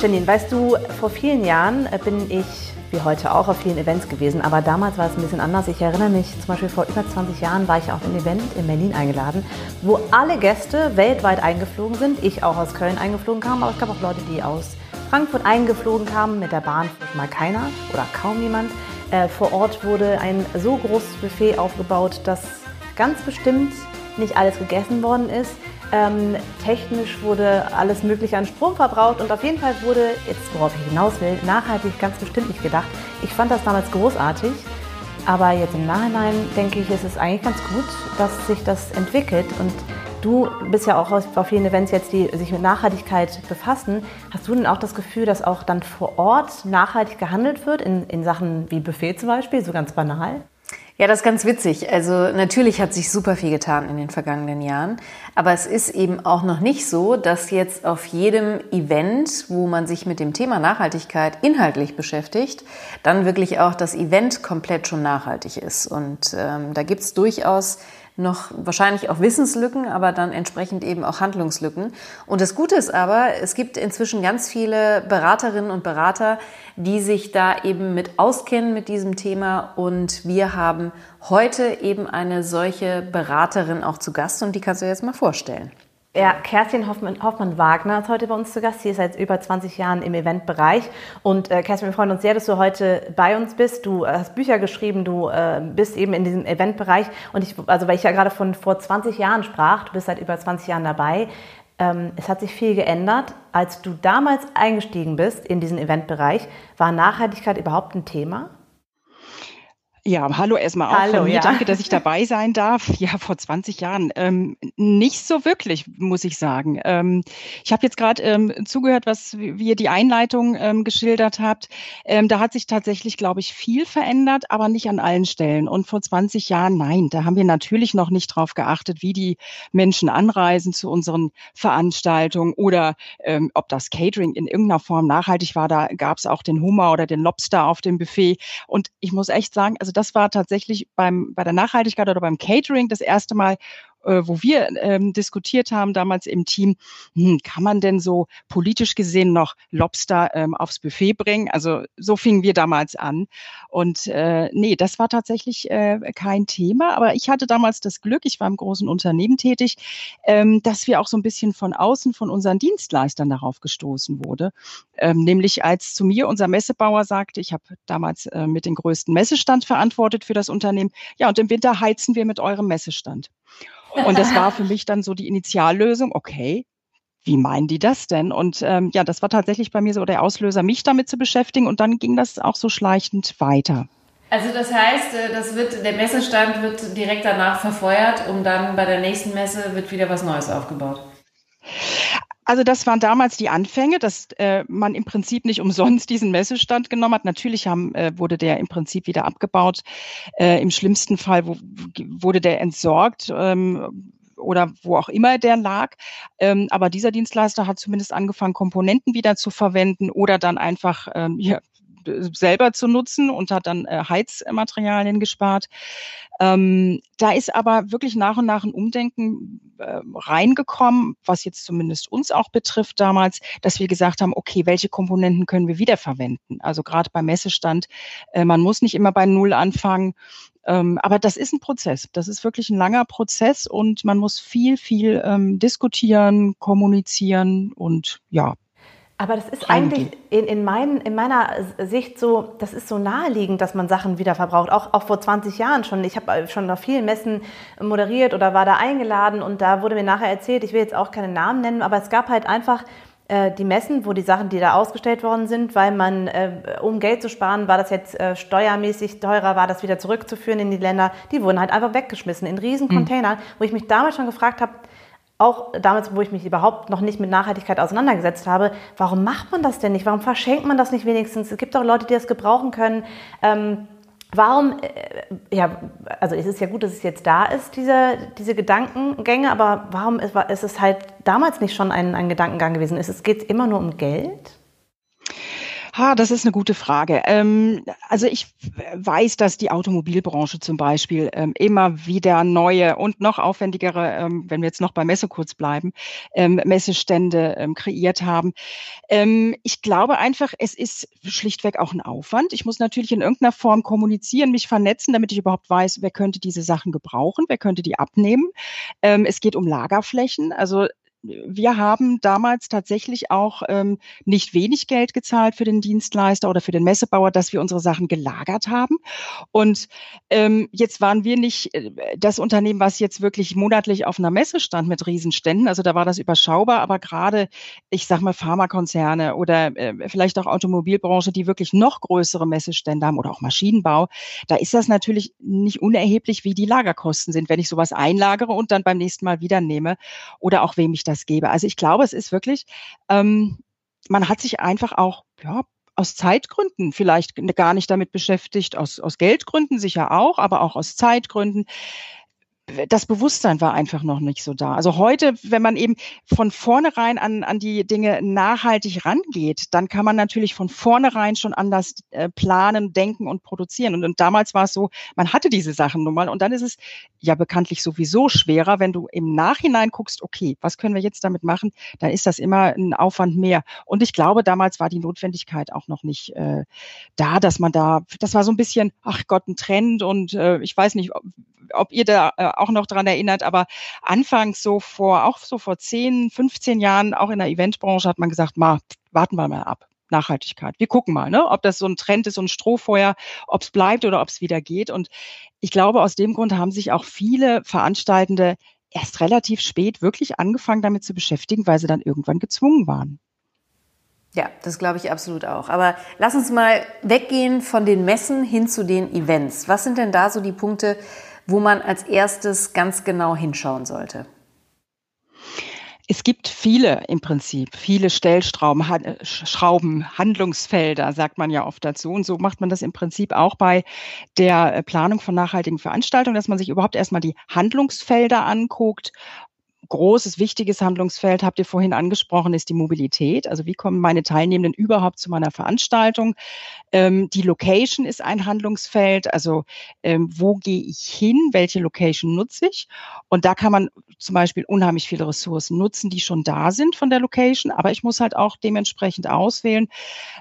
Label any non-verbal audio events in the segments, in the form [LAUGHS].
Janine, weißt du, vor vielen Jahren äh, bin ich, wie heute auch, auf vielen Events gewesen, aber damals war es ein bisschen anders. Ich erinnere mich, zum Beispiel vor über 20 Jahren war ich auf ein Event in Berlin eingeladen, wo alle Gäste weltweit eingeflogen sind. Ich auch aus Köln eingeflogen kam, aber es gab auch Leute, die aus Frankfurt eingeflogen kamen. Mit der Bahn mal keiner oder kaum jemand. Äh, vor Ort wurde ein so großes Buffet aufgebaut, dass ganz bestimmt nicht alles gegessen worden ist. Ähm, technisch wurde alles Mögliche an Strom verbraucht und auf jeden Fall wurde, jetzt worauf ich hinaus will, nachhaltig ganz bestimmt nicht gedacht. Ich fand das damals großartig, aber jetzt im Nachhinein denke ich, ist es eigentlich ganz gut, dass sich das entwickelt und Du bist ja auch auf vielen Events jetzt, die sich mit Nachhaltigkeit befassen. Hast du denn auch das Gefühl, dass auch dann vor Ort nachhaltig gehandelt wird, in, in Sachen wie Buffet zum Beispiel, so ganz banal? Ja, das ist ganz witzig. Also natürlich hat sich super viel getan in den vergangenen Jahren, aber es ist eben auch noch nicht so, dass jetzt auf jedem Event, wo man sich mit dem Thema Nachhaltigkeit inhaltlich beschäftigt, dann wirklich auch das Event komplett schon nachhaltig ist. Und ähm, da gibt's durchaus noch wahrscheinlich auch Wissenslücken, aber dann entsprechend eben auch Handlungslücken. Und das Gute ist aber, es gibt inzwischen ganz viele Beraterinnen und Berater, die sich da eben mit auskennen mit diesem Thema. Und wir haben heute eben eine solche Beraterin auch zu Gast und die kannst du jetzt mal vorstellen. Ja, Kerstin Hoffmann, Hoffmann, Wagner ist heute bei uns zu Gast. Sie ist seit über 20 Jahren im Eventbereich. Und äh, Kerstin, wir freuen uns sehr, dass du heute bei uns bist. Du äh, hast Bücher geschrieben, du äh, bist eben in diesem Eventbereich. Und ich, also weil ich ja gerade von vor 20 Jahren sprach, du bist seit über 20 Jahren dabei. Ähm, es hat sich viel geändert. Als du damals eingestiegen bist in diesen Eventbereich, war Nachhaltigkeit überhaupt ein Thema? Ja, hallo erstmal auch hallo, von mir. Ja. Danke, dass ich [LAUGHS] dabei sein darf. Ja, vor 20 Jahren. Ähm, nicht so wirklich, muss ich sagen. Ähm, ich habe jetzt gerade ähm, zugehört, was ihr die Einleitung ähm, geschildert habt. Ähm, da hat sich tatsächlich, glaube ich, viel verändert, aber nicht an allen Stellen. Und vor 20 Jahren, nein, da haben wir natürlich noch nicht drauf geachtet, wie die Menschen anreisen zu unseren Veranstaltungen oder ähm, ob das Catering in irgendeiner Form nachhaltig war. Da gab es auch den Hummer oder den Lobster auf dem Buffet. Und ich muss echt sagen, also das war tatsächlich beim, bei der Nachhaltigkeit oder beim Catering das erste Mal, äh, wo wir ähm, diskutiert haben damals im Team, hm, kann man denn so politisch gesehen noch Lobster ähm, aufs Buffet bringen? Also so fingen wir damals an. Und äh, nee, das war tatsächlich äh, kein Thema. Aber ich hatte damals das Glück, ich war im großen Unternehmen tätig, ähm, dass wir auch so ein bisschen von außen von unseren Dienstleistern darauf gestoßen wurde. Ähm, nämlich als zu mir unser Messebauer sagte, ich habe damals äh, mit den größten Messestand verantwortet für das Unternehmen, ja, und im Winter heizen wir mit eurem Messestand. Und das war für mich dann so die Initiallösung, okay, wie meinen die das denn? Und ähm, ja, das war tatsächlich bei mir so der Auslöser, mich damit zu beschäftigen. Und dann ging das auch so schleichend weiter. Also das heißt, äh, das wird, der Messestand wird direkt danach verfeuert und dann bei der nächsten Messe wird wieder was Neues aufgebaut. Also das waren damals die Anfänge, dass äh, man im Prinzip nicht umsonst diesen Messestand genommen hat. Natürlich haben, äh, wurde der im Prinzip wieder abgebaut. Äh, Im schlimmsten Fall wo, wurde der entsorgt. Ähm, oder wo auch immer der lag. Ähm, aber dieser Dienstleister hat zumindest angefangen, Komponenten wieder zu verwenden oder dann einfach ähm, ja, selber zu nutzen und hat dann äh, Heizmaterialien gespart. Ähm, da ist aber wirklich nach und nach ein Umdenken äh, reingekommen, was jetzt zumindest uns auch betrifft damals, dass wir gesagt haben, okay, welche Komponenten können wir wiederverwenden? Also gerade beim Messestand, äh, man muss nicht immer bei Null anfangen. Ähm, aber das ist ein Prozess. Das ist wirklich ein langer Prozess und man muss viel, viel ähm, diskutieren, kommunizieren und ja, aber das ist eigentlich in, in, mein, in, meiner Sicht so, das ist so naheliegend, dass man Sachen wieder verbraucht. Auch, auch vor 20 Jahren schon. Ich habe schon auf vielen Messen moderiert oder war da eingeladen und da wurde mir nachher erzählt, ich will jetzt auch keine Namen nennen, aber es gab halt einfach äh, die Messen, wo die Sachen, die da ausgestellt worden sind, weil man, äh, um Geld zu sparen, war das jetzt äh, steuermäßig teurer, war das wieder zurückzuführen in die Länder, die wurden halt einfach weggeschmissen in riesen Containern, mhm. wo ich mich damals schon gefragt habe, auch damals, wo ich mich überhaupt noch nicht mit Nachhaltigkeit auseinandergesetzt habe, warum macht man das denn nicht? Warum verschenkt man das nicht wenigstens? Es gibt auch Leute, die das gebrauchen können. Ähm, warum, äh, ja, also es ist ja gut, dass es jetzt da ist, diese, diese Gedankengänge, aber warum ist, ist es halt damals nicht schon ein, ein Gedankengang gewesen? Ist es geht immer nur um Geld? Ha, das ist eine gute Frage. Ähm, also ich weiß, dass die Automobilbranche zum Beispiel ähm, immer wieder neue und noch aufwendigere, ähm, wenn wir jetzt noch bei Messe kurz bleiben, ähm, Messestände ähm, kreiert haben. Ähm, ich glaube einfach, es ist schlichtweg auch ein Aufwand. Ich muss natürlich in irgendeiner Form kommunizieren, mich vernetzen, damit ich überhaupt weiß, wer könnte diese Sachen gebrauchen, wer könnte die abnehmen. es geht um Lagerflächen. Also wir haben damals tatsächlich auch ähm, nicht wenig Geld gezahlt für den Dienstleister oder für den Messebauer, dass wir unsere Sachen gelagert haben. Und ähm, jetzt waren wir nicht äh, das Unternehmen, was jetzt wirklich monatlich auf einer Messe stand mit Riesenständen. Also da war das überschaubar, aber gerade, ich sag mal, Pharmakonzerne oder äh, vielleicht auch Automobilbranche, die wirklich noch größere Messestände haben oder auch Maschinenbau, da ist das natürlich nicht unerheblich, wie die Lagerkosten sind, wenn ich sowas einlagere und dann beim nächsten Mal wieder nehme oder auch wem ich das gebe. Also ich glaube, es ist wirklich, ähm, man hat sich einfach auch, ja, aus Zeitgründen vielleicht gar nicht damit beschäftigt, aus, aus Geldgründen sicher auch, aber auch aus Zeitgründen das Bewusstsein war einfach noch nicht so da. Also heute, wenn man eben von vornherein an, an die Dinge nachhaltig rangeht, dann kann man natürlich von vornherein schon anders äh, planen, denken und produzieren. Und, und damals war es so, man hatte diese Sachen nun mal und dann ist es ja bekanntlich sowieso schwerer, wenn du im Nachhinein guckst, okay, was können wir jetzt damit machen, dann ist das immer ein Aufwand mehr. Und ich glaube, damals war die Notwendigkeit auch noch nicht äh, da, dass man da, das war so ein bisschen, ach Gott, ein Trend und äh, ich weiß nicht, ob, ob ihr da äh, auch noch dran erinnert, aber anfangs so vor, auch so vor 10, 15 Jahren, auch in der Eventbranche hat man gesagt, ma, warten wir mal ab. Nachhaltigkeit. Wir gucken mal, ne, ob das so ein Trend ist, so ein Strohfeuer, ob es bleibt oder ob es wieder geht. Und ich glaube, aus dem Grund haben sich auch viele Veranstaltende erst relativ spät wirklich angefangen damit zu beschäftigen, weil sie dann irgendwann gezwungen waren. Ja, das glaube ich absolut auch. Aber lass uns mal weggehen von den Messen hin zu den Events. Was sind denn da so die Punkte, wo man als erstes ganz genau hinschauen sollte? Es gibt viele im Prinzip, viele Stellschrauben, Schrauben, Handlungsfelder, sagt man ja oft dazu. Und so macht man das im Prinzip auch bei der äh, Planung von nachhaltigen Veranstaltungen, dass man sich überhaupt erstmal die Handlungsfelder anguckt großes, wichtiges Handlungsfeld, habt ihr vorhin angesprochen, ist die Mobilität. Also wie kommen meine Teilnehmenden überhaupt zu meiner Veranstaltung? Ähm, die Location ist ein Handlungsfeld. Also ähm, wo gehe ich hin? Welche Location nutze ich? Und da kann man zum Beispiel unheimlich viele Ressourcen nutzen, die schon da sind von der Location. Aber ich muss halt auch dementsprechend auswählen.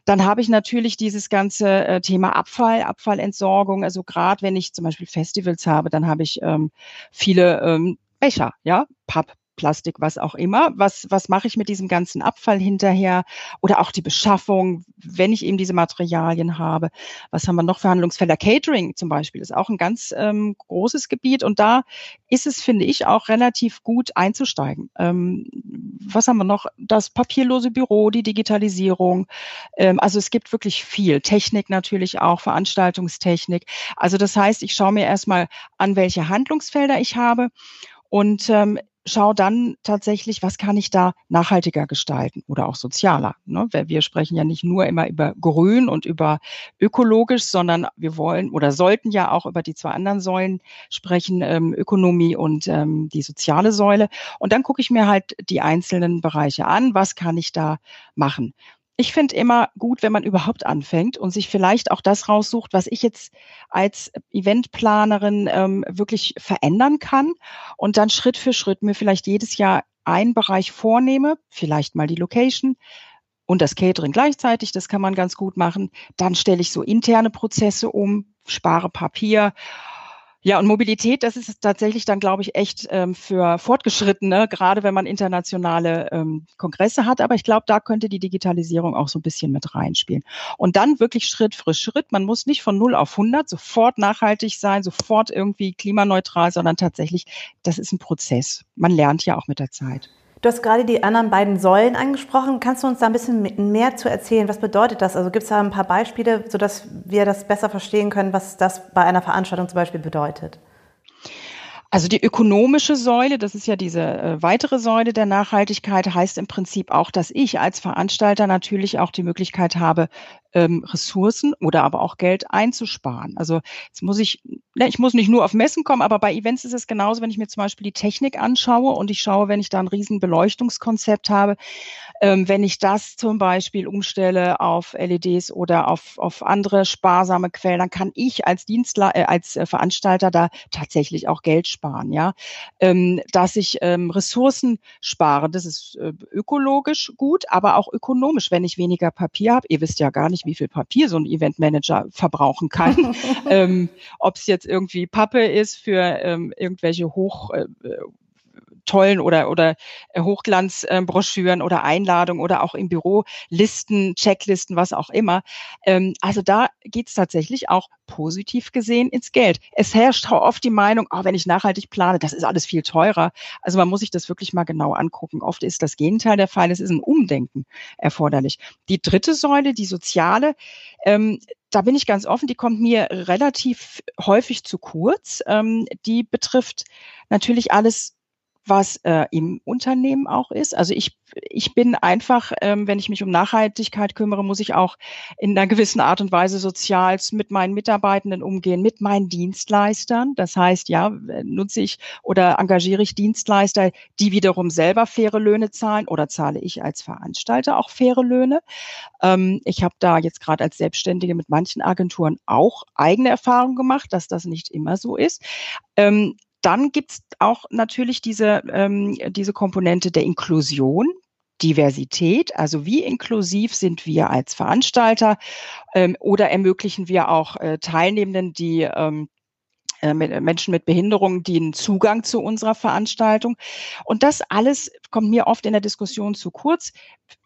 Dann habe ich natürlich dieses ganze äh, Thema Abfall, Abfallentsorgung. Also gerade wenn ich zum Beispiel Festivals habe, dann habe ich ähm, viele ähm, Becher, ja, Papp, Plastik, was auch immer. Was, was mache ich mit diesem ganzen Abfall hinterher? Oder auch die Beschaffung, wenn ich eben diese Materialien habe. Was haben wir noch für Handlungsfelder? Catering zum Beispiel ist auch ein ganz ähm, großes Gebiet und da ist es, finde ich, auch relativ gut einzusteigen. Ähm, was haben wir noch? Das papierlose Büro, die Digitalisierung. Ähm, also es gibt wirklich viel. Technik natürlich auch, Veranstaltungstechnik. Also das heißt, ich schaue mir erstmal an, welche Handlungsfelder ich habe und ähm, schau dann tatsächlich, was kann ich da nachhaltiger gestalten oder auch sozialer. Ne? Wir sprechen ja nicht nur immer über grün und über ökologisch, sondern wir wollen oder sollten ja auch über die zwei anderen Säulen sprechen, ähm, Ökonomie und ähm, die soziale Säule. Und dann gucke ich mir halt die einzelnen Bereiche an, was kann ich da machen ich finde immer gut, wenn man überhaupt anfängt und sich vielleicht auch das raussucht, was ich jetzt als Eventplanerin ähm, wirklich verändern kann und dann Schritt für Schritt mir vielleicht jedes Jahr einen Bereich vornehme, vielleicht mal die Location und das Catering gleichzeitig, das kann man ganz gut machen. Dann stelle ich so interne Prozesse um, spare Papier ja, und Mobilität, das ist tatsächlich dann, glaube ich, echt ähm, für Fortgeschrittene, gerade wenn man internationale ähm, Kongresse hat. Aber ich glaube, da könnte die Digitalisierung auch so ein bisschen mit reinspielen. Und dann wirklich Schritt für Schritt. Man muss nicht von 0 auf 100 sofort nachhaltig sein, sofort irgendwie klimaneutral, sondern tatsächlich, das ist ein Prozess. Man lernt ja auch mit der Zeit. Du hast gerade die anderen beiden Säulen angesprochen. Kannst du uns da ein bisschen mehr zu erzählen? Was bedeutet das? Also gibt es da ein paar Beispiele, sodass wir das besser verstehen können, was das bei einer Veranstaltung zum Beispiel bedeutet? Also die ökonomische Säule, das ist ja diese äh, weitere Säule der Nachhaltigkeit, heißt im Prinzip auch, dass ich als Veranstalter natürlich auch die Möglichkeit habe, ähm, Ressourcen oder aber auch Geld einzusparen. Also jetzt muss ich, ne, ich muss nicht nur auf Messen kommen, aber bei Events ist es genauso, wenn ich mir zum Beispiel die Technik anschaue und ich schaue, wenn ich da ein riesen Beleuchtungskonzept habe, ähm, wenn ich das zum Beispiel umstelle auf LEDs oder auf, auf andere sparsame Quellen, dann kann ich als Dienstler, äh, als äh, Veranstalter da tatsächlich auch Geld sparen, ja. Ähm, dass ich ähm, Ressourcen spare, das ist äh, ökologisch gut, aber auch ökonomisch, wenn ich weniger Papier habe. Ihr wisst ja gar nicht, wie viel Papier so ein Eventmanager verbrauchen kann. [LAUGHS] ähm, Ob es jetzt irgendwie Pappe ist für ähm, irgendwelche hoch äh, tollen oder, oder äh, Hochglanzbroschüren oder Einladungen oder auch im Büro Listen, Checklisten, was auch immer. Ähm, also da geht es tatsächlich auch positiv gesehen ins Geld. Es herrscht oft die Meinung, oh, wenn ich nachhaltig plane, das ist alles viel teurer. Also man muss sich das wirklich mal genau angucken. Oft ist das Gegenteil der Fall. Es ist ein Umdenken erforderlich. Die dritte Säule, die soziale, ähm, da bin ich ganz offen, die kommt mir relativ häufig zu kurz. Ähm, die betrifft natürlich alles was äh, im Unternehmen auch ist. Also ich, ich bin einfach, ähm, wenn ich mich um Nachhaltigkeit kümmere, muss ich auch in einer gewissen Art und Weise sozial mit meinen Mitarbeitenden umgehen, mit meinen Dienstleistern. Das heißt, ja, nutze ich oder engagiere ich Dienstleister, die wiederum selber faire Löhne zahlen oder zahle ich als Veranstalter auch faire Löhne. Ähm, ich habe da jetzt gerade als Selbstständige mit manchen Agenturen auch eigene Erfahrungen gemacht, dass das nicht immer so ist. Ähm, dann gibt's auch natürlich diese, ähm, diese Komponente der Inklusion. Diversität, also wie inklusiv sind wir als Veranstalter ähm, oder ermöglichen wir auch äh, Teilnehmenden, die ähm, äh, Menschen mit Behinderungen, die einen Zugang zu unserer Veranstaltung. Und das alles kommt mir oft in der Diskussion zu kurz,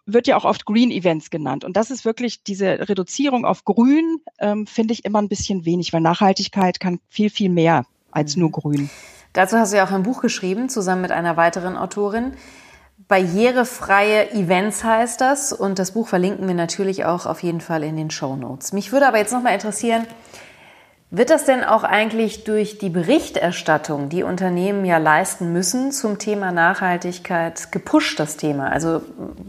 wird ja auch oft Green Events genannt. Und das ist wirklich diese Reduzierung auf Grün, ähm, finde ich immer ein bisschen wenig, weil Nachhaltigkeit kann viel, viel mehr als nur grün. Dazu hast du ja auch ein Buch geschrieben, zusammen mit einer weiteren Autorin. Barrierefreie Events heißt das und das Buch verlinken wir natürlich auch auf jeden Fall in den Show Notes. Mich würde aber jetzt nochmal interessieren, wird das denn auch eigentlich durch die Berichterstattung, die Unternehmen ja leisten müssen zum Thema Nachhaltigkeit, gepusht, das Thema? Also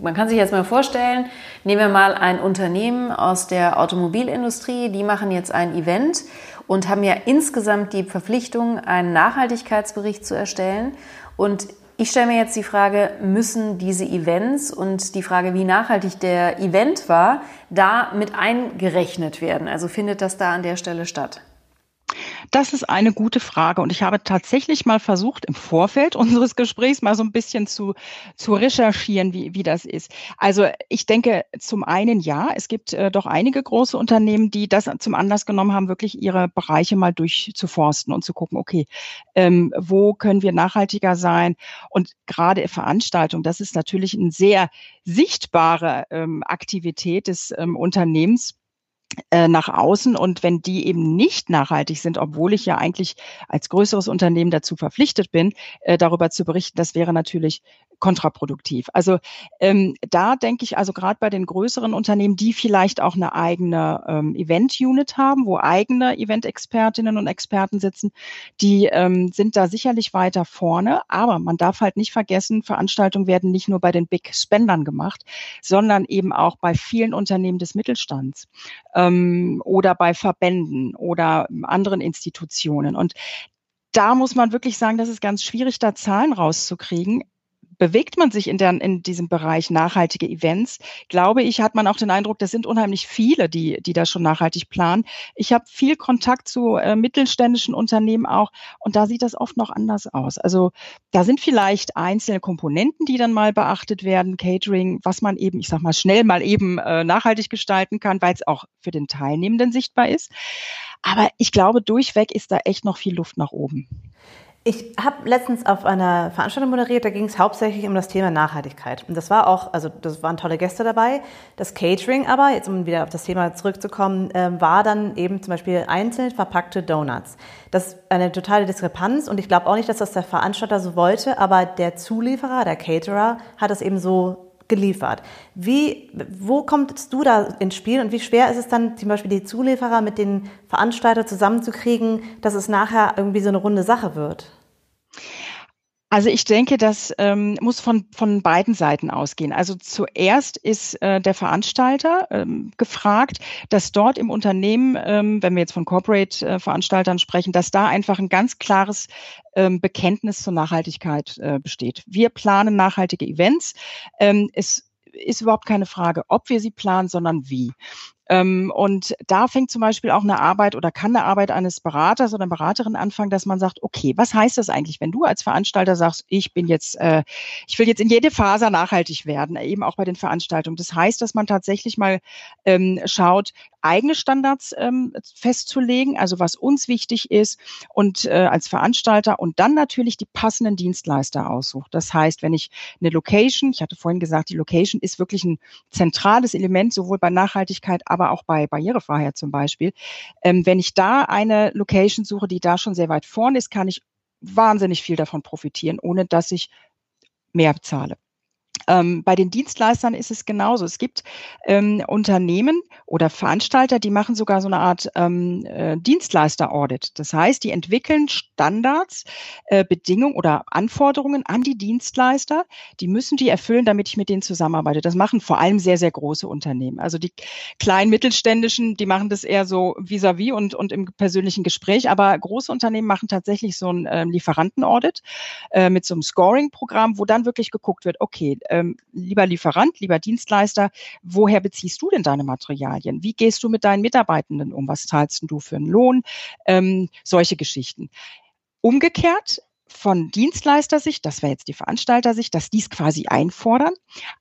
man kann sich jetzt mal vorstellen, nehmen wir mal ein Unternehmen aus der Automobilindustrie, die machen jetzt ein Event und haben ja insgesamt die Verpflichtung, einen Nachhaltigkeitsbericht zu erstellen. Und ich stelle mir jetzt die Frage, müssen diese Events und die Frage, wie nachhaltig der Event war, da mit eingerechnet werden? Also findet das da an der Stelle statt? Das ist eine gute Frage und ich habe tatsächlich mal versucht, im Vorfeld [LAUGHS] unseres Gesprächs mal so ein bisschen zu, zu recherchieren, wie, wie das ist. Also ich denke zum einen ja, es gibt äh, doch einige große Unternehmen, die das zum Anlass genommen haben, wirklich ihre Bereiche mal durchzuforsten und zu gucken, okay, ähm, wo können wir nachhaltiger sein? Und gerade Veranstaltung, das ist natürlich eine sehr sichtbare ähm, Aktivität des ähm, Unternehmens nach außen und wenn die eben nicht nachhaltig sind, obwohl ich ja eigentlich als größeres Unternehmen dazu verpflichtet bin, äh, darüber zu berichten, das wäre natürlich kontraproduktiv. Also ähm, da denke ich also gerade bei den größeren Unternehmen, die vielleicht auch eine eigene ähm, Event-Unit haben, wo eigene Event-Expertinnen und Experten sitzen, die ähm, sind da sicherlich weiter vorne. Aber man darf halt nicht vergessen, Veranstaltungen werden nicht nur bei den Big Spendern gemacht, sondern eben auch bei vielen Unternehmen des Mittelstands ähm, oder bei Verbänden oder anderen Institutionen. Und da muss man wirklich sagen, das ist ganz schwierig, da Zahlen rauszukriegen bewegt man sich in, der, in diesem Bereich nachhaltige Events, glaube ich, hat man auch den Eindruck, das sind unheimlich viele, die, die da schon nachhaltig planen. Ich habe viel Kontakt zu äh, mittelständischen Unternehmen auch und da sieht das oft noch anders aus. Also da sind vielleicht einzelne Komponenten, die dann mal beachtet werden, Catering, was man eben, ich sag mal, schnell mal eben äh, nachhaltig gestalten kann, weil es auch für den Teilnehmenden sichtbar ist. Aber ich glaube, durchweg ist da echt noch viel Luft nach oben. Ich habe letztens auf einer Veranstaltung moderiert, da ging es hauptsächlich um das Thema Nachhaltigkeit. Und das war auch, also das waren tolle Gäste dabei. Das Catering aber, jetzt um wieder auf das Thema zurückzukommen, äh, war dann eben zum Beispiel einzeln verpackte Donuts. Das ist eine totale Diskrepanz und ich glaube auch nicht, dass das der Veranstalter so wollte, aber der Zulieferer, der Caterer, hat das eben so geliefert. Wie, wo kommst du da ins Spiel und wie schwer ist es dann zum Beispiel die Zulieferer mit den Veranstaltern zusammenzukriegen, dass es nachher irgendwie so eine runde Sache wird? Also ich denke, das ähm, muss von, von beiden Seiten ausgehen. Also zuerst ist äh, der Veranstalter ähm, gefragt, dass dort im Unternehmen, ähm, wenn wir jetzt von Corporate-Veranstaltern äh, sprechen, dass da einfach ein ganz klares ähm, Bekenntnis zur Nachhaltigkeit äh, besteht. Wir planen nachhaltige Events. Ähm, es ist überhaupt keine Frage, ob wir sie planen, sondern wie. Ähm, und da fängt zum Beispiel auch eine Arbeit oder kann eine Arbeit eines Beraters oder Beraterin anfangen, dass man sagt, okay, was heißt das eigentlich, wenn du als Veranstalter sagst, ich bin jetzt, äh, ich will jetzt in jede Phase nachhaltig werden, eben auch bei den Veranstaltungen. Das heißt, dass man tatsächlich mal ähm, schaut, eigene Standards ähm, festzulegen, also was uns wichtig ist und äh, als Veranstalter und dann natürlich die passenden Dienstleister aussucht. Das heißt, wenn ich eine Location, ich hatte vorhin gesagt, die Location ist wirklich ein zentrales Element, sowohl bei Nachhaltigkeit, aber auch bei Barrierefreiheit zum Beispiel. Ähm, wenn ich da eine Location suche, die da schon sehr weit vorne ist, kann ich wahnsinnig viel davon profitieren, ohne dass ich mehr bezahle. Ähm, bei den Dienstleistern ist es genauso. Es gibt ähm, Unternehmen oder Veranstalter, die machen sogar so eine Art ähm, äh, Dienstleister-Audit. Das heißt, die entwickeln Standards, äh, Bedingungen oder Anforderungen an die Dienstleister. Die müssen die erfüllen, damit ich mit denen zusammenarbeite. Das machen vor allem sehr, sehr große Unternehmen. Also die kleinen mittelständischen, die machen das eher so vis-à-vis -vis und, und im persönlichen Gespräch. Aber große Unternehmen machen tatsächlich so ein äh, Lieferanten-Audit äh, mit so einem Scoring-Programm, wo dann wirklich geguckt wird, okay, ähm, lieber Lieferant, lieber Dienstleister, woher beziehst du denn deine Materialien? Wie gehst du mit deinen Mitarbeitenden um? Was zahlst du für einen Lohn? Ähm, solche Geschichten. Umgekehrt von Dienstleistersicht, das wäre jetzt die Veranstaltersicht, dass dies quasi einfordern.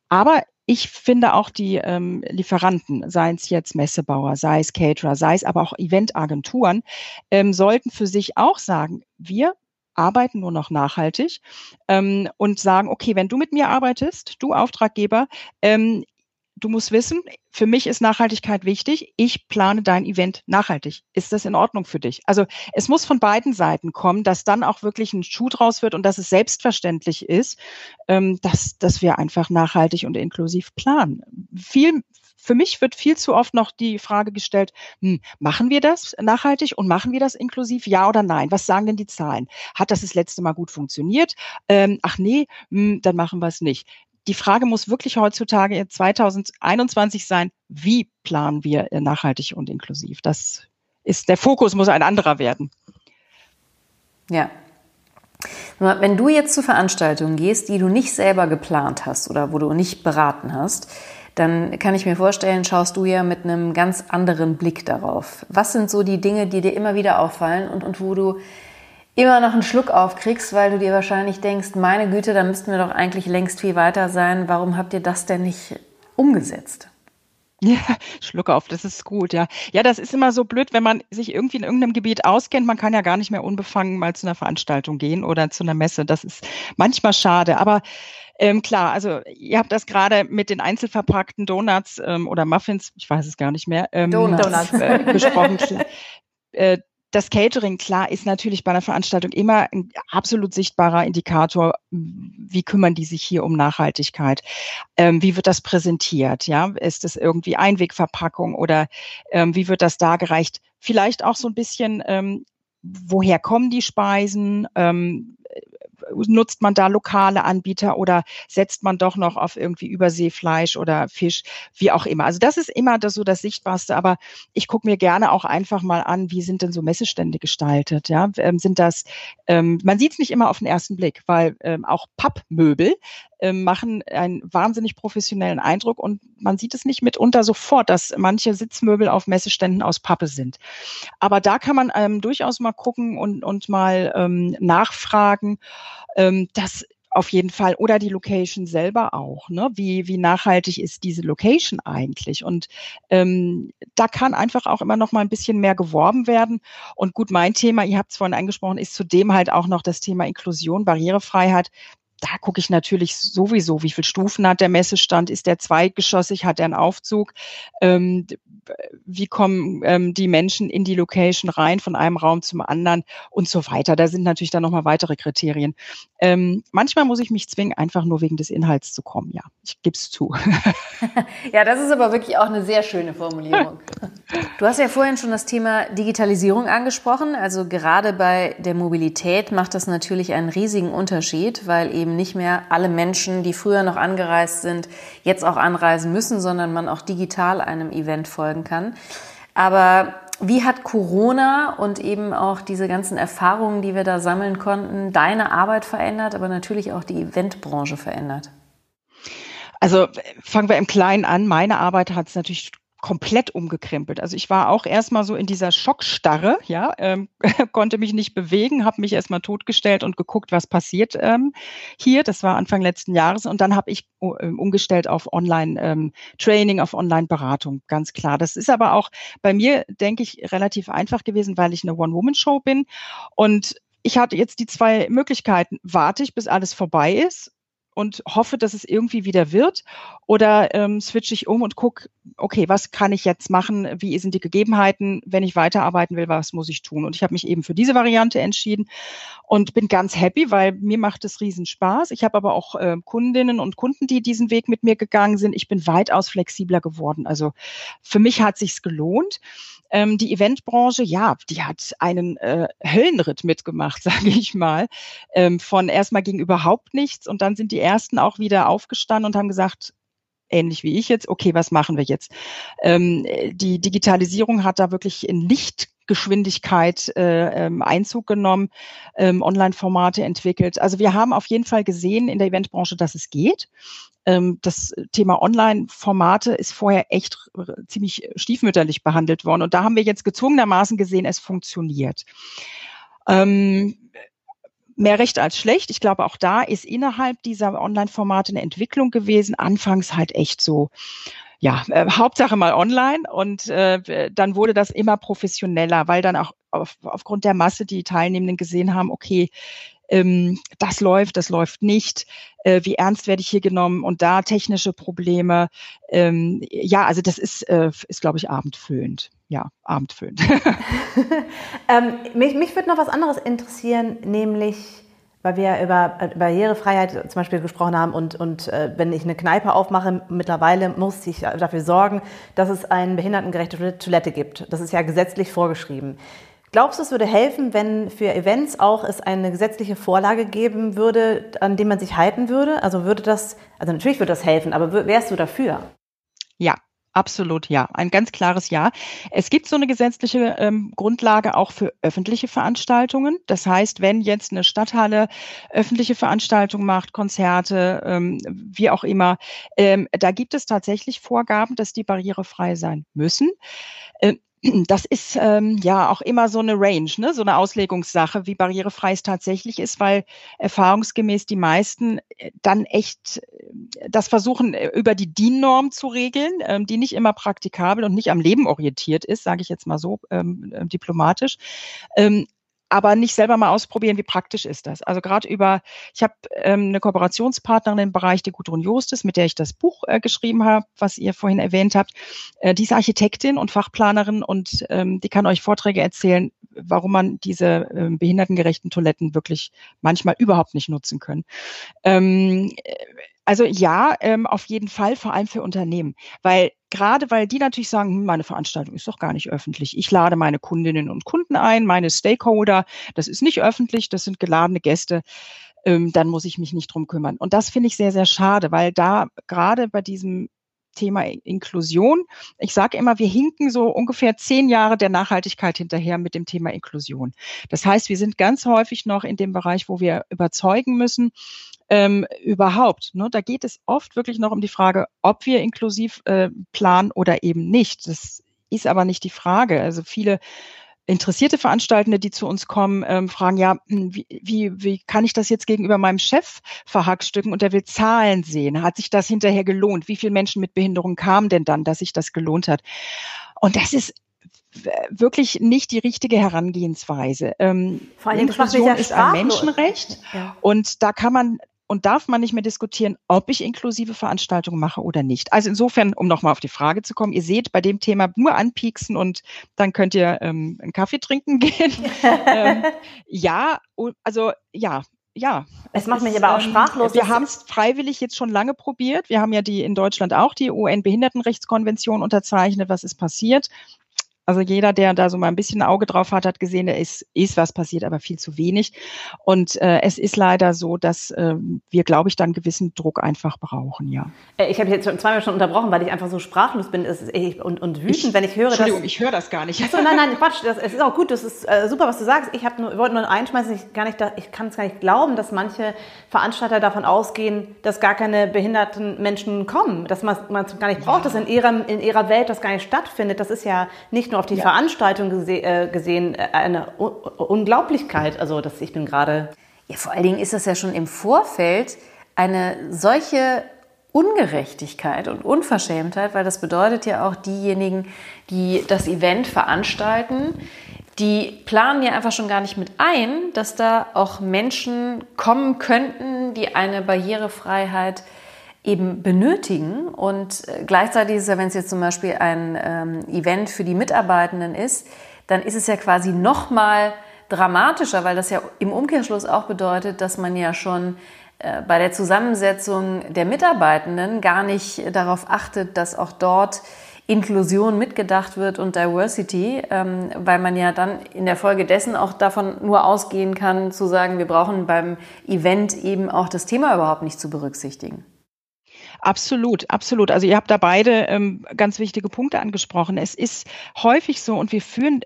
Aber ich finde auch die ähm, Lieferanten, sei es jetzt Messebauer, sei es Caterer, sei es aber auch Eventagenturen, ähm, sollten für sich auch sagen, wir arbeiten nur noch nachhaltig ähm, und sagen, okay, wenn du mit mir arbeitest, du Auftraggeber, ähm, du musst wissen, für mich ist Nachhaltigkeit wichtig. Ich plane dein Event nachhaltig. Ist das in Ordnung für dich? Also es muss von beiden Seiten kommen, dass dann auch wirklich ein Schuh draus wird und dass es selbstverständlich ist, ähm, dass, dass wir einfach nachhaltig und inklusiv planen. Viel, für mich wird viel zu oft noch die Frage gestellt, hm, machen wir das nachhaltig und machen wir das inklusiv? Ja oder nein? Was sagen denn die Zahlen? Hat das das letzte Mal gut funktioniert? Ähm, ach nee, hm, dann machen wir es nicht. Die Frage muss wirklich heutzutage 2021 sein, wie planen wir nachhaltig und inklusiv? Das ist, der Fokus muss ein anderer werden. Ja, wenn du jetzt zu Veranstaltungen gehst, die du nicht selber geplant hast oder wo du nicht beraten hast, dann kann ich mir vorstellen, schaust du ja mit einem ganz anderen Blick darauf. Was sind so die Dinge, die dir immer wieder auffallen und, und wo du immer noch einen Schluck aufkriegst, weil du dir wahrscheinlich denkst, meine Güte, da müssten wir doch eigentlich längst viel weiter sein. Warum habt ihr das denn nicht umgesetzt? Ja, Schluck auf, das ist gut, ja. Ja, das ist immer so blöd, wenn man sich irgendwie in irgendeinem Gebiet auskennt. Man kann ja gar nicht mehr unbefangen mal zu einer Veranstaltung gehen oder zu einer Messe. Das ist manchmal schade. Aber ähm, klar, also ihr habt das gerade mit den einzelverpackten Donuts ähm, oder Muffins, ich weiß es gar nicht mehr, ähm, Donuts. Äh, [LAUGHS] besprochen. äh, das Catering, klar, ist natürlich bei einer Veranstaltung immer ein absolut sichtbarer Indikator, wie kümmern die sich hier um Nachhaltigkeit? Ähm, wie wird das präsentiert? Ja, ist es irgendwie Einwegverpackung oder ähm, wie wird das dargereicht? Vielleicht auch so ein bisschen, ähm, woher kommen die Speisen? Nutzt man da lokale Anbieter oder setzt man doch noch auf irgendwie Überseefleisch oder Fisch, wie auch immer. Also das ist immer das, so das Sichtbarste, aber ich gucke mir gerne auch einfach mal an, wie sind denn so Messestände gestaltet? Ja, ähm, sind das, ähm, man sieht es nicht immer auf den ersten Blick, weil ähm, auch Pappmöbel machen einen wahnsinnig professionellen Eindruck und man sieht es nicht mitunter sofort, dass manche Sitzmöbel auf Messeständen aus Pappe sind. Aber da kann man ähm, durchaus mal gucken und, und mal ähm, nachfragen. Ähm, das auf jeden Fall. Oder die Location selber auch. Ne? Wie, wie nachhaltig ist diese Location eigentlich? Und ähm, da kann einfach auch immer noch mal ein bisschen mehr geworben werden. Und gut, mein Thema, ihr habt es vorhin angesprochen, ist zudem halt auch noch das Thema Inklusion, Barrierefreiheit da gucke ich natürlich sowieso, wie viele Stufen hat der Messestand, ist der zweitgeschossig, hat er einen Aufzug, ähm, wie kommen ähm, die Menschen in die Location rein, von einem Raum zum anderen und so weiter. Da sind natürlich dann nochmal weitere Kriterien. Ähm, manchmal muss ich mich zwingen, einfach nur wegen des Inhalts zu kommen. Ja, ich gebe es zu. [LAUGHS] ja, das ist aber wirklich auch eine sehr schöne Formulierung. [LAUGHS] Du hast ja vorhin schon das Thema Digitalisierung angesprochen. Also gerade bei der Mobilität macht das natürlich einen riesigen Unterschied, weil eben nicht mehr alle Menschen, die früher noch angereist sind, jetzt auch anreisen müssen, sondern man auch digital einem Event folgen kann. Aber wie hat Corona und eben auch diese ganzen Erfahrungen, die wir da sammeln konnten, deine Arbeit verändert, aber natürlich auch die Eventbranche verändert? Also fangen wir im Kleinen an. Meine Arbeit hat es natürlich komplett umgekrempelt. Also ich war auch erstmal so in dieser Schockstarre, ja, ähm, [LAUGHS] konnte mich nicht bewegen, habe mich erstmal totgestellt und geguckt, was passiert ähm, hier. Das war Anfang letzten Jahres und dann habe ich äh, umgestellt auf Online-Training, ähm, auf Online-Beratung, ganz klar. Das ist aber auch bei mir, denke ich, relativ einfach gewesen, weil ich eine One-Woman-Show bin und ich hatte jetzt die zwei Möglichkeiten. Warte ich, bis alles vorbei ist und hoffe, dass es irgendwie wieder wird? Oder ähm, switche ich um und gucke, okay, was kann ich jetzt machen? Wie sind die Gegebenheiten? Wenn ich weiterarbeiten will, was muss ich tun? Und ich habe mich eben für diese Variante entschieden und bin ganz happy, weil mir macht es riesen Spaß. Ich habe aber auch äh, Kundinnen und Kunden, die diesen Weg mit mir gegangen sind. Ich bin weitaus flexibler geworden. Also für mich hat sich's gelohnt. Ähm, die Eventbranche, ja, die hat einen äh, Höllenritt mitgemacht, [LAUGHS] sage ich mal. Ähm, von erstmal ging überhaupt nichts und dann sind die ersten auch wieder aufgestanden und haben gesagt, ähnlich wie ich jetzt, okay, was machen wir jetzt? Ähm, die Digitalisierung hat da wirklich in Lichtgeschwindigkeit äh, ähm, Einzug genommen, ähm, Online-Formate entwickelt. Also wir haben auf jeden Fall gesehen in der Eventbranche, dass es geht. Ähm, das Thema Online-Formate ist vorher echt ziemlich stiefmütterlich behandelt worden. Und da haben wir jetzt gezwungenermaßen gesehen, es funktioniert. Ähm, mehr recht als schlecht. Ich glaube, auch da ist innerhalb dieser Online-Formate eine Entwicklung gewesen. Anfangs halt echt so, ja, äh, Hauptsache mal online und äh, dann wurde das immer professioneller, weil dann auch auf, aufgrund der Masse die Teilnehmenden gesehen haben, okay, ähm, das läuft, das läuft nicht, äh, wie ernst werde ich hier genommen und da technische Probleme. Ähm, ja, also das ist, äh, ist glaube ich, abendfüllend. Ja, abendfüllend. [LAUGHS] ähm, mich, mich würde noch was anderes interessieren, nämlich weil wir über äh, Barrierefreiheit zum Beispiel gesprochen haben und, und äh, wenn ich eine Kneipe aufmache, mittlerweile muss ich dafür sorgen, dass es eine behindertengerechte Toilette gibt. Das ist ja gesetzlich vorgeschrieben. Glaubst du, es würde helfen, wenn für Events auch es eine gesetzliche Vorlage geben würde, an dem man sich halten würde? Also würde das, also natürlich würde das helfen, aber wärst du dafür? Ja, Absolut ja, ein ganz klares Ja. Es gibt so eine gesetzliche ähm, Grundlage auch für öffentliche Veranstaltungen. Das heißt, wenn jetzt eine Stadthalle öffentliche Veranstaltungen macht, Konzerte, ähm, wie auch immer, ähm, da gibt es tatsächlich Vorgaben, dass die barrierefrei sein müssen. Äh, das ist ähm, ja auch immer so eine Range, ne? so eine Auslegungssache, wie barrierefrei es tatsächlich ist, weil erfahrungsgemäß die meisten äh, dann echt äh, das versuchen, äh, über die DIN-Norm zu regeln, ähm, die nicht immer praktikabel und nicht am Leben orientiert ist, sage ich jetzt mal so ähm, diplomatisch. Ähm, aber nicht selber mal ausprobieren, wie praktisch ist das. Also gerade über, ich habe ähm, eine Kooperationspartnerin im Bereich, die Gudrun Justus, mit der ich das Buch äh, geschrieben habe, was ihr vorhin erwähnt habt. Äh, die ist Architektin und Fachplanerin und ähm, die kann euch Vorträge erzählen, warum man diese äh, behindertengerechten Toiletten wirklich manchmal überhaupt nicht nutzen können. Ähm, also ja, ähm, auf jeden Fall, vor allem für Unternehmen. Weil gerade weil die natürlich sagen, hm, meine Veranstaltung ist doch gar nicht öffentlich. Ich lade meine Kundinnen und Kunden ein, meine Stakeholder, das ist nicht öffentlich, das sind geladene Gäste. Ähm, dann muss ich mich nicht drum kümmern. Und das finde ich sehr, sehr schade, weil da gerade bei diesem Thema Inklusion. Ich sage immer, wir hinken so ungefähr zehn Jahre der Nachhaltigkeit hinterher mit dem Thema Inklusion. Das heißt, wir sind ganz häufig noch in dem Bereich, wo wir überzeugen müssen, ähm, überhaupt. Ne? Da geht es oft wirklich noch um die Frage, ob wir inklusiv äh, planen oder eben nicht. Das ist aber nicht die Frage. Also viele interessierte Veranstaltende, die zu uns kommen, ähm, fragen, ja, hm, wie, wie, wie kann ich das jetzt gegenüber meinem Chef verhackstücken und der will Zahlen sehen. Hat sich das hinterher gelohnt? Wie viele Menschen mit Behinderung kamen denn dann, dass sich das gelohnt hat? Und das ist wirklich nicht die richtige Herangehensweise. Ähm, Vor allem, Inklusion ja ist ein Menschenrecht ja. und da kann man und darf man nicht mehr diskutieren, ob ich inklusive Veranstaltungen mache oder nicht. Also insofern, um nochmal auf die Frage zu kommen, ihr seht bei dem Thema nur anpieksen und dann könnt ihr ähm, einen Kaffee trinken [LAUGHS] gehen. [LAUGHS] ähm, ja, also ja, ja. Es macht mich aber auch ähm, sprachlos. Wir haben es freiwillig jetzt schon lange probiert. Wir haben ja die in Deutschland auch die UN-Behindertenrechtskonvention unterzeichnet. Was ist passiert? Also jeder, der da so mal ein bisschen ein Auge drauf hat, hat gesehen, da ist, ist was passiert, aber viel zu wenig. Und äh, es ist leider so, dass äh, wir, glaube ich, dann gewissen Druck einfach brauchen, ja. Äh, ich habe jetzt zweimal schon unterbrochen, weil ich einfach so sprachlos bin und, und wütend, ich, wenn ich höre, Entschuldigung, dass, ich höre das gar nicht. Achso, nein, nein, Quatsch, das, es ist auch gut, das ist äh, super, was du sagst. Ich nur, wollte nur einschmeißen, ich, gar nicht, ich kann es gar nicht glauben, dass manche Veranstalter davon ausgehen, dass gar keine behinderten Menschen kommen, dass man es gar nicht braucht, ja. dass in ihrer, in ihrer Welt das gar nicht stattfindet. Das ist ja nicht nur auf die ja. Veranstaltung gese äh, gesehen äh, eine U Unglaublichkeit. Also dass ich bin gerade. Ja, vor allen Dingen ist das ja schon im Vorfeld eine solche Ungerechtigkeit und Unverschämtheit, weil das bedeutet ja auch diejenigen, die das Event veranstalten, die planen ja einfach schon gar nicht mit ein, dass da auch Menschen kommen könnten, die eine Barrierefreiheit eben benötigen. Und äh, gleichzeitig ist ja, wenn es jetzt zum Beispiel ein ähm, Event für die Mitarbeitenden ist, dann ist es ja quasi noch mal dramatischer, weil das ja im Umkehrschluss auch bedeutet, dass man ja schon äh, bei der Zusammensetzung der Mitarbeitenden gar nicht darauf achtet, dass auch dort Inklusion mitgedacht wird und Diversity, ähm, weil man ja dann in der Folge dessen auch davon nur ausgehen kann, zu sagen, wir brauchen beim Event eben auch das Thema überhaupt nicht zu berücksichtigen. Absolut, absolut. Also ihr habt da beide ähm, ganz wichtige Punkte angesprochen. Es ist häufig so und wir führen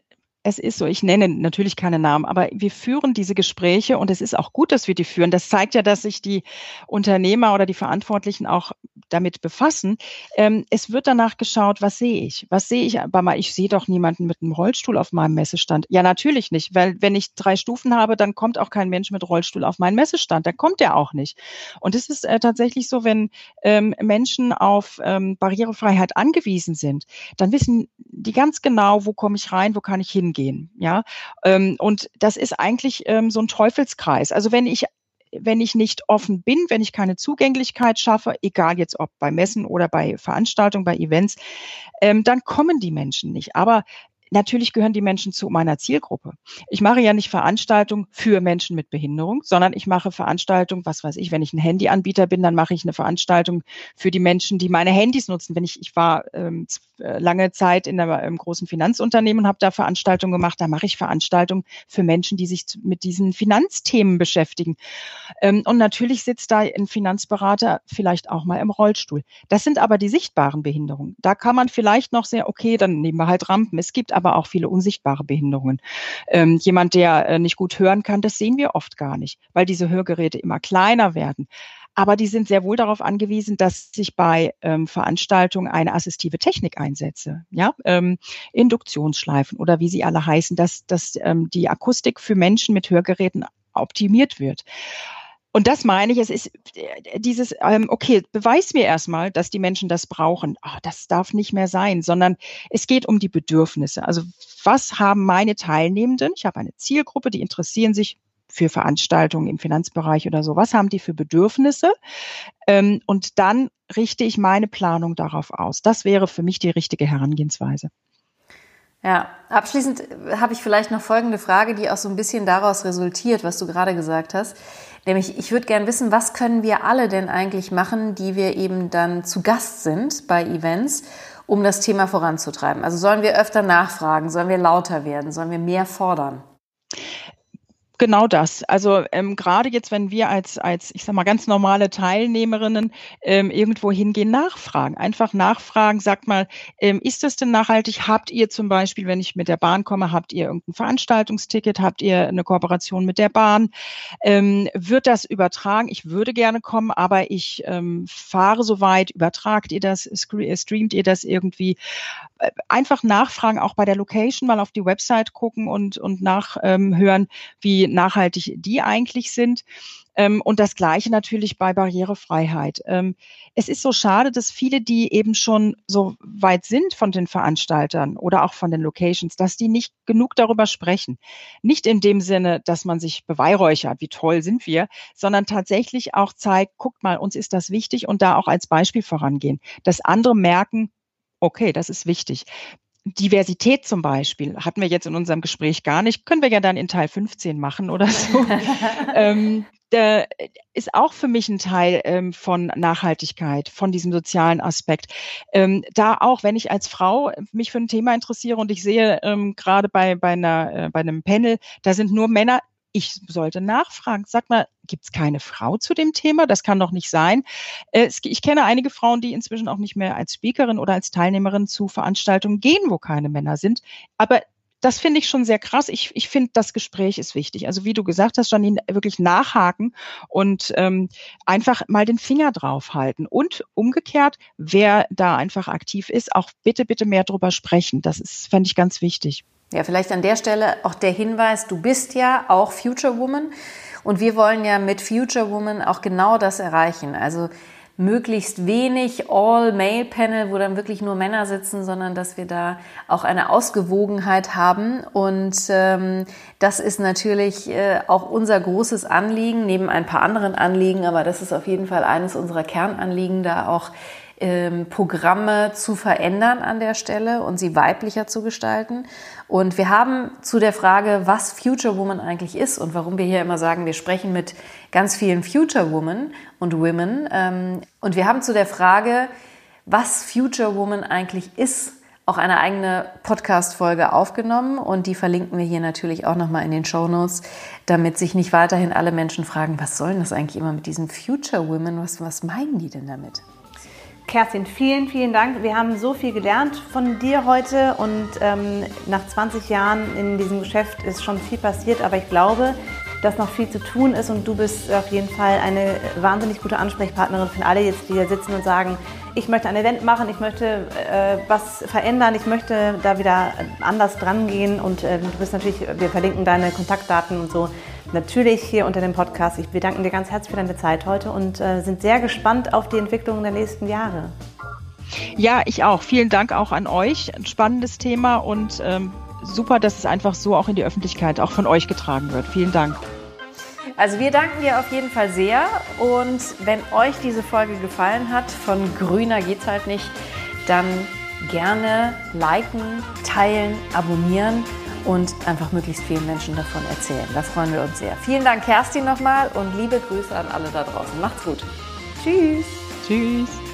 es ist so, ich nenne natürlich keine Namen, aber wir führen diese Gespräche und es ist auch gut, dass wir die führen. Das zeigt ja, dass sich die Unternehmer oder die Verantwortlichen auch damit befassen. Ähm, es wird danach geschaut, was sehe ich? Was sehe ich? Aber ich sehe doch niemanden mit einem Rollstuhl auf meinem Messestand. Ja, natürlich nicht, weil wenn ich drei Stufen habe, dann kommt auch kein Mensch mit Rollstuhl auf meinen Messestand. Da kommt der auch nicht. Und es ist äh, tatsächlich so, wenn ähm, Menschen auf ähm, Barrierefreiheit angewiesen sind, dann wissen die ganz genau, wo komme ich rein, wo kann ich hingehen gehen. Ja, ähm, und das ist eigentlich ähm, so ein Teufelskreis. Also wenn ich wenn ich nicht offen bin, wenn ich keine Zugänglichkeit schaffe, egal jetzt ob bei Messen oder bei Veranstaltungen, bei Events, ähm, dann kommen die Menschen nicht. Aber natürlich gehören die Menschen zu meiner Zielgruppe. Ich mache ja nicht Veranstaltungen für Menschen mit Behinderung, sondern ich mache Veranstaltungen, was weiß ich, wenn ich ein Handyanbieter bin, dann mache ich eine Veranstaltung für die Menschen, die meine Handys nutzen. Wenn ich, ich war ähm, äh, lange Zeit in einem großen Finanzunternehmen und habe da Veranstaltungen gemacht, da mache ich Veranstaltungen für Menschen, die sich mit diesen Finanzthemen beschäftigen. Ähm, und natürlich sitzt da ein Finanzberater vielleicht auch mal im Rollstuhl. Das sind aber die sichtbaren Behinderungen. Da kann man vielleicht noch sehr, okay, dann nehmen wir halt Rampen. Es gibt aber auch viele unsichtbare Behinderungen. Ähm, jemand, der äh, nicht gut hören kann, das sehen wir oft gar nicht, weil diese Hörgeräte immer kleiner werden. Aber die sind sehr wohl darauf angewiesen, dass ich bei ähm, Veranstaltungen eine assistive Technik einsetze. Ja, ähm, Induktionsschleifen oder wie sie alle heißen, dass, dass ähm, die Akustik für Menschen mit Hörgeräten optimiert wird. Und das meine ich, es ist äh, dieses, ähm, okay, beweis mir erstmal, dass die Menschen das brauchen. Oh, das darf nicht mehr sein, sondern es geht um die Bedürfnisse. Also was haben meine Teilnehmenden? Ich habe eine Zielgruppe, die interessieren sich für Veranstaltungen im Finanzbereich oder so. Was haben die für Bedürfnisse? Ähm, und dann richte ich meine Planung darauf aus. Das wäre für mich die richtige Herangehensweise. Ja, abschließend habe ich vielleicht noch folgende Frage, die auch so ein bisschen daraus resultiert, was du gerade gesagt hast. Nämlich, ich würde gerne wissen, was können wir alle denn eigentlich machen, die wir eben dann zu Gast sind bei Events, um das Thema voranzutreiben? Also sollen wir öfter nachfragen, sollen wir lauter werden, sollen wir mehr fordern? Genau das. Also ähm, gerade jetzt, wenn wir als, als, ich sag mal, ganz normale Teilnehmerinnen ähm, irgendwo hingehen, nachfragen. Einfach nachfragen, sagt mal, ähm, ist das denn nachhaltig? Habt ihr zum Beispiel, wenn ich mit der Bahn komme, habt ihr irgendein Veranstaltungsticket? Habt ihr eine Kooperation mit der Bahn? Ähm, wird das übertragen? Ich würde gerne kommen, aber ich ähm, fahre so weit. Übertragt ihr das? Streamt ihr das irgendwie? Einfach nachfragen, auch bei der Location, mal auf die Website gucken und, und nachhören, wie nachhaltig die eigentlich sind. Ähm, und das Gleiche natürlich bei Barrierefreiheit. Ähm, es ist so schade, dass viele, die eben schon so weit sind von den Veranstaltern oder auch von den Locations, dass die nicht genug darüber sprechen. Nicht in dem Sinne, dass man sich beweihräuchert, wie toll sind wir, sondern tatsächlich auch zeigt, guckt mal, uns ist das wichtig und da auch als Beispiel vorangehen, dass andere merken, okay, das ist wichtig. Diversität zum Beispiel hatten wir jetzt in unserem Gespräch gar nicht, können wir ja dann in Teil 15 machen oder so. [LAUGHS] ähm, der ist auch für mich ein Teil ähm, von Nachhaltigkeit, von diesem sozialen Aspekt. Ähm, da auch, wenn ich als Frau mich für ein Thema interessiere und ich sehe ähm, gerade bei, bei, einer, äh, bei einem Panel, da sind nur Männer, ich sollte nachfragen. Sag mal, gibt es keine Frau zu dem Thema? Das kann doch nicht sein. Äh, ich kenne einige Frauen, die inzwischen auch nicht mehr als Speakerin oder als Teilnehmerin zu Veranstaltungen gehen, wo keine Männer sind. Aber das finde ich schon sehr krass. Ich, ich finde, das Gespräch ist wichtig. Also wie du gesagt hast, Janine, wirklich nachhaken und ähm, einfach mal den Finger draufhalten. Und umgekehrt, wer da einfach aktiv ist, auch bitte, bitte mehr drüber sprechen. Das ist, fände ich ganz wichtig. Ja, vielleicht an der Stelle auch der Hinweis, du bist ja auch Future Woman und wir wollen ja mit Future Woman auch genau das erreichen. Also möglichst wenig All-Male-Panel, wo dann wirklich nur Männer sitzen, sondern dass wir da auch eine Ausgewogenheit haben. Und ähm, das ist natürlich äh, auch unser großes Anliegen, neben ein paar anderen Anliegen, aber das ist auf jeden Fall eines unserer Kernanliegen, da auch ähm, Programme zu verändern an der Stelle und sie weiblicher zu gestalten. Und wir haben zu der Frage, was Future Woman eigentlich ist und warum wir hier immer sagen, wir sprechen mit ganz vielen Future Women und Women. Ähm, und wir haben zu der Frage, was Future Woman eigentlich ist, auch eine eigene Podcast-Folge aufgenommen und die verlinken wir hier natürlich auch nochmal in den Show Notes, damit sich nicht weiterhin alle Menschen fragen, was sollen das eigentlich immer mit diesen Future Women? Was, was meinen die denn damit? Kerstin, vielen, vielen Dank. Wir haben so viel gelernt von dir heute und ähm, nach 20 Jahren in diesem Geschäft ist schon viel passiert, aber ich glaube, dass noch viel zu tun ist und du bist auf jeden Fall eine wahnsinnig gute Ansprechpartnerin für alle jetzt, die hier sitzen und sagen, ich möchte ein Event machen, ich möchte äh, was verändern, ich möchte da wieder anders dran gehen und äh, du bist natürlich, wir verlinken deine Kontaktdaten und so natürlich hier unter dem Podcast. Ich bedanke dir ganz herzlich für deine Zeit heute und äh, sind sehr gespannt auf die Entwicklung der nächsten Jahre. Ja, ich auch. Vielen Dank auch an euch. Ein spannendes Thema und ähm, super, dass es einfach so auch in die Öffentlichkeit auch von euch getragen wird. Vielen Dank. Also wir danken dir auf jeden Fall sehr und wenn euch diese Folge gefallen hat, von grüner geht's halt nicht, dann gerne liken, teilen, abonnieren und einfach möglichst vielen Menschen davon erzählen. Da freuen wir uns sehr. Vielen Dank, Kerstin, nochmal und liebe Grüße an alle da draußen. Macht's gut. Tschüss. Tschüss.